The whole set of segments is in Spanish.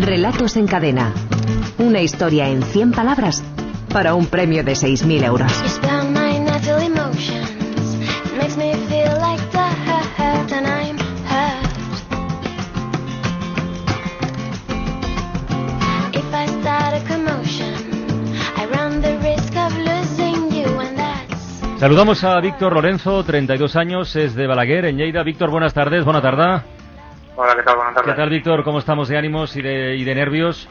Relatos en cadena. Una historia en 100 palabras para un premio de 6.000 euros. Saludamos a Víctor Lorenzo, 32 años, es de Balaguer, en Lleida. Víctor, buenas tardes, buena tarde. Hola, ¿qué tal? Buenas tardes. ¿Qué tal, Víctor? ¿Cómo estamos de ánimos y de, y de nervios?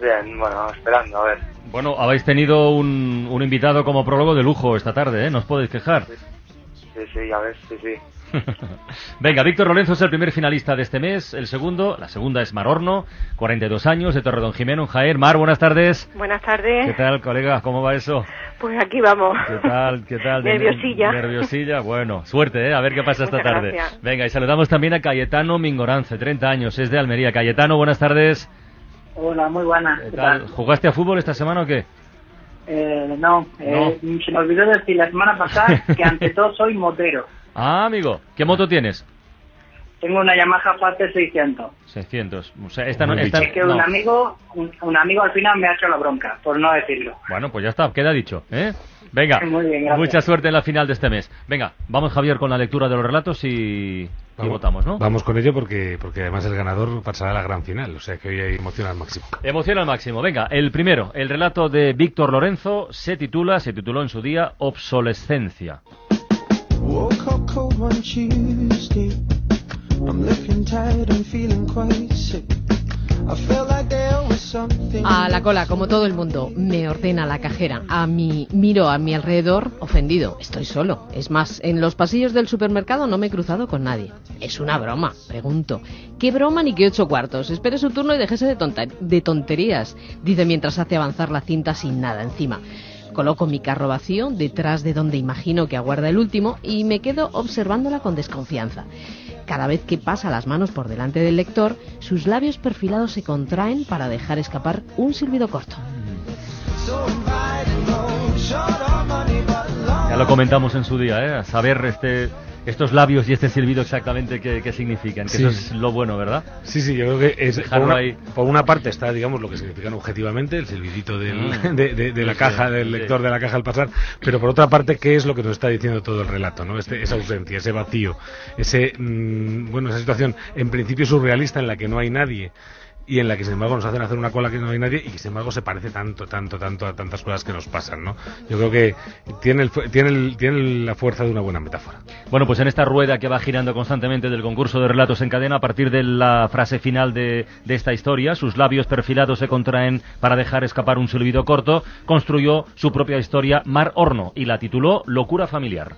Bien, bueno, esperando, a ver. Bueno, habéis tenido un, un invitado como prólogo de lujo esta tarde, ¿eh? ¿No os podéis quejar? Sí, sí, ya ves, sí, sí. Venga, Víctor Lorenzo es el primer finalista de este mes. El segundo, la segunda es Mar Horno, 42 años, de Torredón Jimeno, en Jaén. Mar, buenas tardes. Buenas tardes. ¿Qué tal, colega? ¿Cómo va eso? Pues aquí vamos. ¿Qué tal? ¿Qué tal? Nerviosilla. Nerviosilla. Bueno, suerte, ¿eh? A ver qué pasa esta Muchas tarde. gracias. Venga, y saludamos también a Cayetano Mingorance, 30 años, es de Almería. Cayetano, buenas tardes. Hola, muy buena. ¿Qué ¿Qué tal? tal? ¿Jugaste a fútbol esta semana o qué? Eh, no, eh, se me olvidó decir la semana pasada que ante todo soy motero. Ah, amigo, ¿qué moto tienes? Tengo una Yamaha Pacer 600. 600. O sea, esta no, esta- Es que no. un amigo, un, un amigo al final me ha hecho la bronca, por no decirlo. Bueno, pues ya está, queda dicho, ¿eh? Venga, Muy bien, mucha suerte en la final de este mes. Venga, vamos Javier con la lectura de los relatos y, y votamos, ¿no? Vamos con ello porque, porque además el ganador pasará a la gran final, o sea que hoy hay emoción al máximo. Emoción al máximo. Venga, el primero, el relato de Víctor Lorenzo se titula, se tituló en su día Obsolescencia. A la cola, como todo el mundo, me ordena la cajera. A mí miro a mi alrededor ofendido. Estoy solo. Es más, en los pasillos del supermercado no me he cruzado con nadie. Es una broma, pregunto. ¿Qué broma ni qué ocho cuartos? Espere su turno y déjese de, de tonterías, dice mientras hace avanzar la cinta sin nada encima. Coloco mi carro vacío detrás de donde imagino que aguarda el último y me quedo observándola con desconfianza. Cada vez que pasa las manos por delante del lector, sus labios perfilados se contraen para dejar escapar un silbido corto. Ya lo comentamos en su día, ¿eh? A saber este, estos labios y este silbido exactamente qué, qué significan, que Sí. eso es lo bueno, ¿verdad? Sí, sí, yo creo que es por una, ahí. por una parte está, digamos, lo que significan objetivamente, el silbidito del- Mm. de, de- de la Sí, caja, del sí. lector de la caja al pasar, pero por otra parte, ¿qué es lo que nos está diciendo todo el relato? ¿no? Este- esa ausencia, ese vacío, ese, mm, bueno, esa situación en principio surrealista en la que no hay nadie y en la que sin embargo nos hacen hacer una cola que no hay nadie y que sin embargo se parece tanto, tanto, tanto a tantas cosas que nos pasan, ¿no? Yo creo que tiene, el tiene, el- tiene la fuerza de una buena metáfora. Bueno, pues en esta rueda que va girando constantemente del concurso de relatos en cadena, a partir de la frase final de, de esta historia, sus labios perfilados se contraen para dejar escapar un silbido corto, construyó su propia historia Mar Horno y la tituló Locura familiar.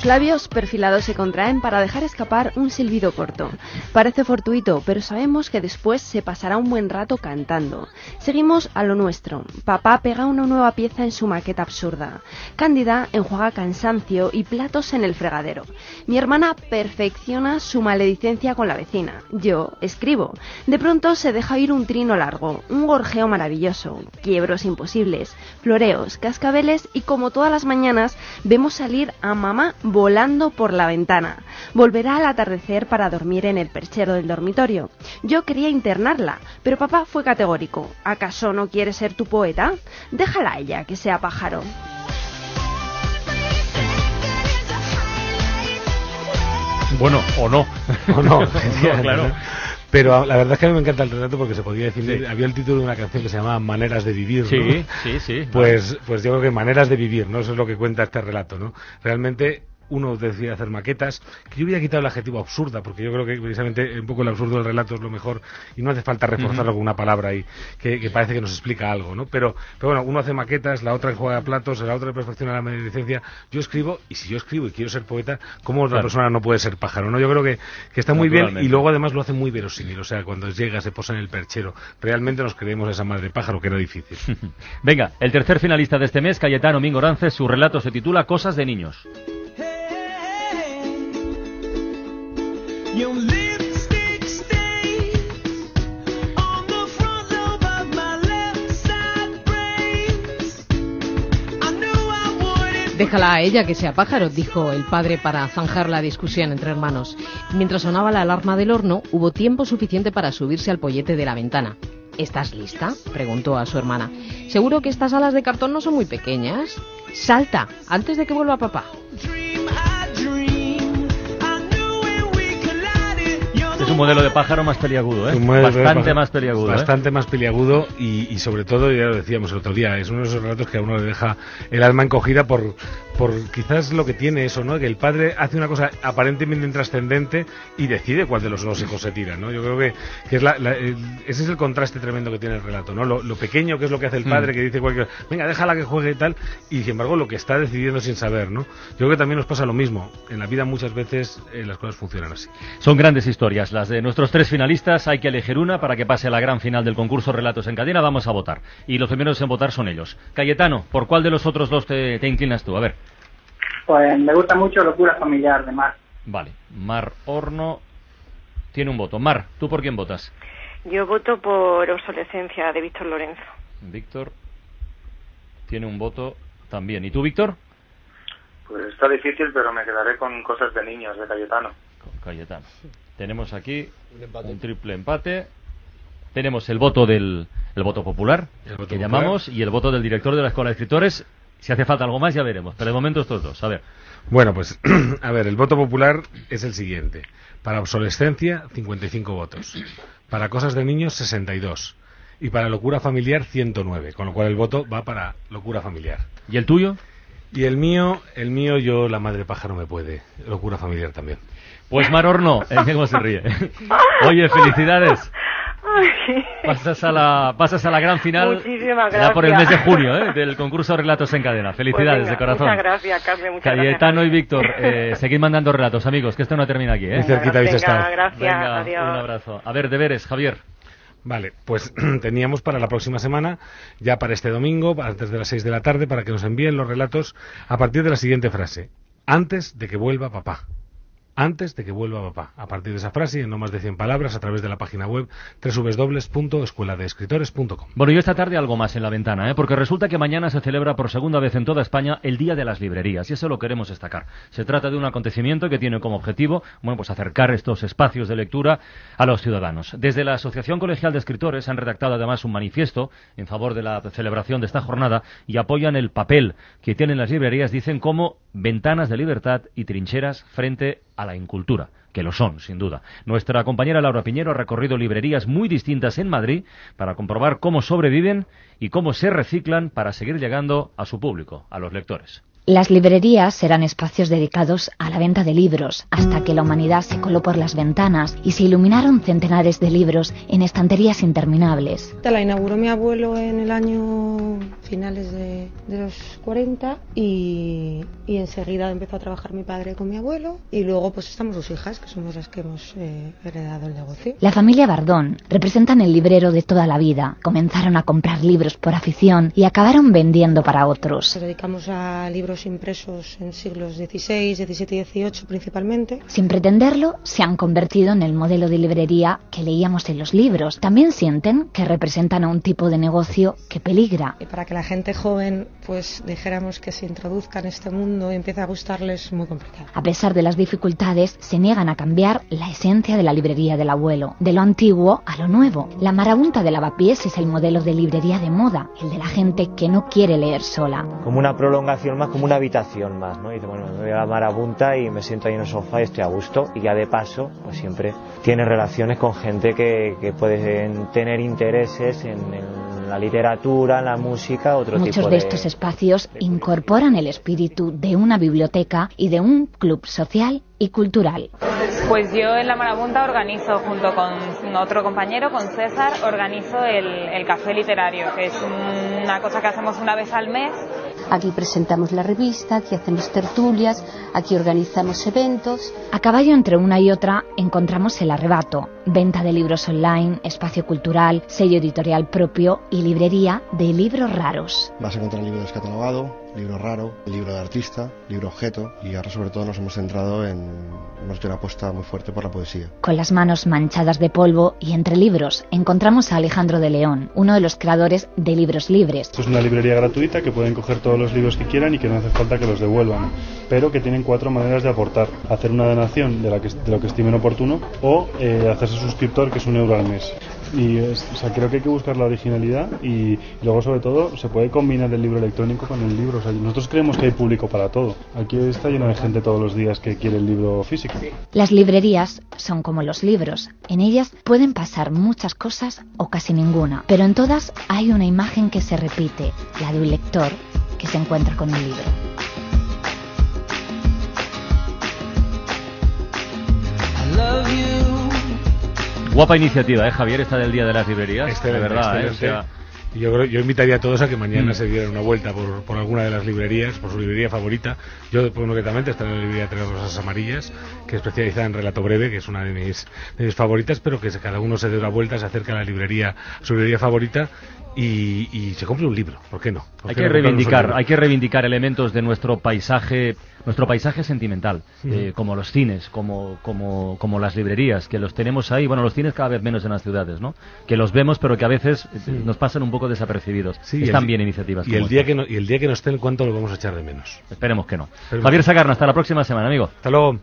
Sus labios perfilados se contraen para dejar escapar un silbido corto. Parece fortuito, pero sabemos que después se pasará un buen rato cantando. Seguimos a lo nuestro. Papá pega una nueva pieza en su maqueta absurda. Cándida enjuaga cansancio y platos en el fregadero. Mi hermana perfecciona su maledicencia con la vecina. Yo escribo. De pronto se deja oír un trino largo, un gorjeo maravilloso, quiebros imposibles, floreos, cascabeles y como todas las mañanas vemos salir a mamá volando por la ventana. Volverá al atardecer para dormir en el perchero del dormitorio. Yo quería internarla, pero papá fue categórico. ¿Acaso no quiere ser tu poeta? Déjala a ella que sea pájaro. Bueno, o no. ¿O no? claro. Pero la verdad es que a mí me encanta el relato porque se podía decir, había el título de una canción que se llamaba Maneras de vivir, ¿no? Sí, sí, sí. Pues, pues yo creo que maneras de vivir, ¿no? Eso es lo que cuenta este relato, ¿no? Realmente uno decide hacer maquetas, que yo hubiera quitado el adjetivo absurda, porque yo creo que precisamente un poco el absurdo del relato es lo mejor y no hace falta reforzarlo con una palabra ahí que, que parece que nos explica algo, ¿no? Pero, pero bueno, uno hace maquetas, la otra juega platos, la otra perfecciona la medicina. Yo escribo, y si yo escribo y quiero ser poeta, ¿cómo otra Claro. persona no puede ser pájaro? ¿no? Yo creo que, que está muy bien y luego además lo hace muy verosímil, o sea, cuando llega, se posa en el perchero, realmente nos creemos a esa madre pájaro, que era difícil. Venga, el tercer finalista de este mes, Cayetano Mingorance, su relato se titula Cosas de niños. Déjala a ella que sea pájaro, dijo el padre para zanjar la discusión entre hermanos. Mientras sonaba la alarma del horno, hubo tiempo suficiente para subirse al pollete de la ventana. ¿Estás lista? preguntó a su hermana. Seguro que estas alas de cartón no son muy pequeñas. Salta, antes de que vuelva papá. Un modelo de pájaro más peliagudo, ¿eh? Bastante más peliagudo, ¿eh? Bastante más peliagudo y, y sobre todo, ya lo decíamos el otro día, es uno de esos relatos que a uno le deja el alma encogida por, por quizás lo que tiene eso, ¿no? Que el padre hace una cosa aparentemente intrascendente y decide cuál de los dos hijos se tira, ¿no? Yo creo que, que es la, la- ese es el contraste tremendo que tiene el relato, ¿no? Lo, lo pequeño que es lo que hace el Mm. padre, que dice cualquier venga, déjala que juegue y tal, y sin embargo lo que está decidiendo sin saber, ¿no? Yo creo que también nos pasa lo mismo. En la vida muchas veces eh, las cosas funcionan así. Son grandes historias. De nuestros tres finalistas, hay que elegir una para que pase a la gran final del concurso Relatos en Cadena. Vamos a votar. Y los primeros en votar son ellos. Cayetano, ¿por cuál de los otros dos te, te inclinas tú? A ver. Pues me gusta mucho Locura Familiar, de Mar. Vale. Mar Horno tiene un voto. Mar, ¿tú por quién votas? Yo voto por Obsolescencia de Víctor Lorenzo. Víctor tiene un voto también. ¿Y tú, Víctor? Pues está difícil, pero me quedaré con cosas de niños, de Cayetano. Con Cayetano. Tenemos aquí un triple empate. Tenemos el voto del el voto popular, El voto que popular. llamamos, y el voto del director de la Escuela de Escritores. Si hace falta algo más, ya veremos. Pero de momento estos dos. A ver. Bueno, pues, a ver, el voto popular es el siguiente. Para obsolescencia, 55 votos. Para cosas de niños, 62. Y para locura familiar, 109. Con lo cual el voto va para locura familiar. ¿Y el tuyo? Y el mío, el mío, yo, la madre pájaro me puede. Locura familiar también. Pues Mar Horno, eh, cómo se ríe. Oye, felicidades. Pasas a la, pasas a la gran final Muchísimas ya por el mes gracias. de junio ¿eh? del concurso Relatos en Cadena. Felicidades Pues venga, de corazón. Muchas gracias, Carmen. Muchas Cayetano y gracias. Víctor, eh, seguid mandando relatos, amigos, que esto no termina aquí. ¿eh? Muy cerquita habéis estado. gracias. Venga, adiós. un abrazo. A ver, deberes, Javier. Vale, pues teníamos para la próxima semana, ya para este domingo, antes de las 6 de la tarde, para que nos envíen los relatos a partir de la siguiente frase. Antes de que vuelva papá. Antes de que vuelva papá. A partir de esa frase en no más de 100 palabras a través de la página web www.escueladeescritores.com. Bueno, y esta tarde algo más en la ventana, ¿eh? porque resulta que mañana se celebra por segunda vez en toda España el Día de las Librerías, y eso lo queremos destacar. Se trata de un acontecimiento que tiene como objetivo, bueno, pues acercar estos espacios de lectura a los ciudadanos. Desde la Asociación Colegial de Escritores han redactado además un manifiesto en favor de la celebración de esta jornada y apoyan el papel que tienen las librerías, dicen, como ventanas de libertad y trincheras frente a la incultura que lo son, sin duda. Nuestra compañera Laura Piñero ha recorrido librerías muy distintas en Madrid para comprobar cómo sobreviven y cómo se reciclan para seguir llegando a su público, a los lectores. Las librerías eran espacios dedicados a la venta de libros, hasta que la humanidad se coló por las ventanas y se iluminaron centenares de libros en estanterías interminables. La inauguró mi abuelo en el año finales de, de los 40 y, y enseguida empezó a trabajar mi padre con mi abuelo y luego pues estamos sus hijas, que somos las que hemos eh, heredado el negocio. La familia Bardón representan el librero de toda la vida. Comenzaron a comprar libros por afición y acabaron vendiendo para otros. Nos dedicamos a libros impresos en siglos XVI, XVII y XVIII principalmente. Sin pretenderlo, se han convertido en el modelo de librería que leíamos en los libros. También sienten que representan a un tipo de negocio que peligra. Y para que la gente joven pues dijéramos que se introduzca en este mundo y empiece a gustarles es muy complicado. A pesar de las dificultades, se niegan a cambiar la esencia de la librería del abuelo, de lo antiguo a lo nuevo. La marabunta de lavapiés es el modelo de librería de moda, el de la gente que no quiere leer sola. Como una prolongación más, como una habitación más, ¿no? Y dice, bueno, me voy a la marabunta y me siento ahí en el sofá y estoy a gusto. Y ya de paso, pues siempre tienes relaciones con gente que, que pueden tener intereses en, en la literatura, en la música, otro Muchos tipo de estos espacios incorporan el espíritu de una biblioteca y de un club social y cultural. Pues yo en la Marabunta organizo, junto con otro compañero, con César, organizo el, el café literario, que es una cosa que hacemos una vez al mes. Aquí presentamos la revista, aquí hacemos tertulias, aquí organizamos eventos. A caballo entre una y otra encontramos el arrebato, venta de libros online, espacio cultural, sello editorial propio y librería de libros raros. Vas a encontrar libros descatalogado, libro raro, libro de artista, libro objeto y ahora sobre todo nos hemos centrado en, hemos hecho una apuesta muy fuerte por la poesía. Con las manos manchadas de polvo y entre libros encontramos a Alejandro de León, uno de los creadores de Libros Libres. Esto es una librería gratuita que pueden coger todos los libros que quieran y que no hace falta que los devuelvan, pero que tienen cuatro maneras de aportar. Hacer una donación de, la que, de lo que estimen oportuno o eh, hacerse suscriptor, que es un euro al mes. Y es- o sea, creo que hay que buscar la originalidad y, luego sobre todo se puede combinar el libro electrónico con el libro. O sea, nosotros creemos que hay público para todo. Aquí está lleno de gente todos los días que quiere el libro físico. Las librerías son como los libros. En ellas pueden pasar muchas cosas o casi ninguna, pero en todas hay una imagen que se repite, la de un lector que se encuentra con un libro. Guapa iniciativa, ¿eh, Javier? Esta del Día de las Librerías. Excelente, de verdad, ¿eh? Y Yo, creo- yo invitaría a todos a que mañana Mm. se dieran una vuelta por, por alguna de las librerías, por su librería favorita. Yo, concretamente, estoy en la librería Tres Rosas Amarillas, que es especializada en relato breve, que es una de mis, de mis favoritas, pero que cada uno se dé una vuelta, se acerca a la librería, su librería favorita y, y se compre un libro. ¿Por qué no? ¿Por hay qué que no reivindicar, hay que reivindicar elementos de nuestro paisaje, nuestro paisaje sentimental, eh, como los cines, como, como, como las librerías, que los tenemos ahí, bueno, los cines cada vez menos en las ciudades, ¿no? Que los vemos, pero que a veces eh, Sí. nos pasan un poco desapercibidos. Sí, Están el- bien iniciativas. Y como el, día que no, y el día que no estén, ¿cuánto lo vamos a echar de menos? Esperemos que no. Esperemos Javier Sacarna, hasta la próxima semana, amigo. Hasta luego.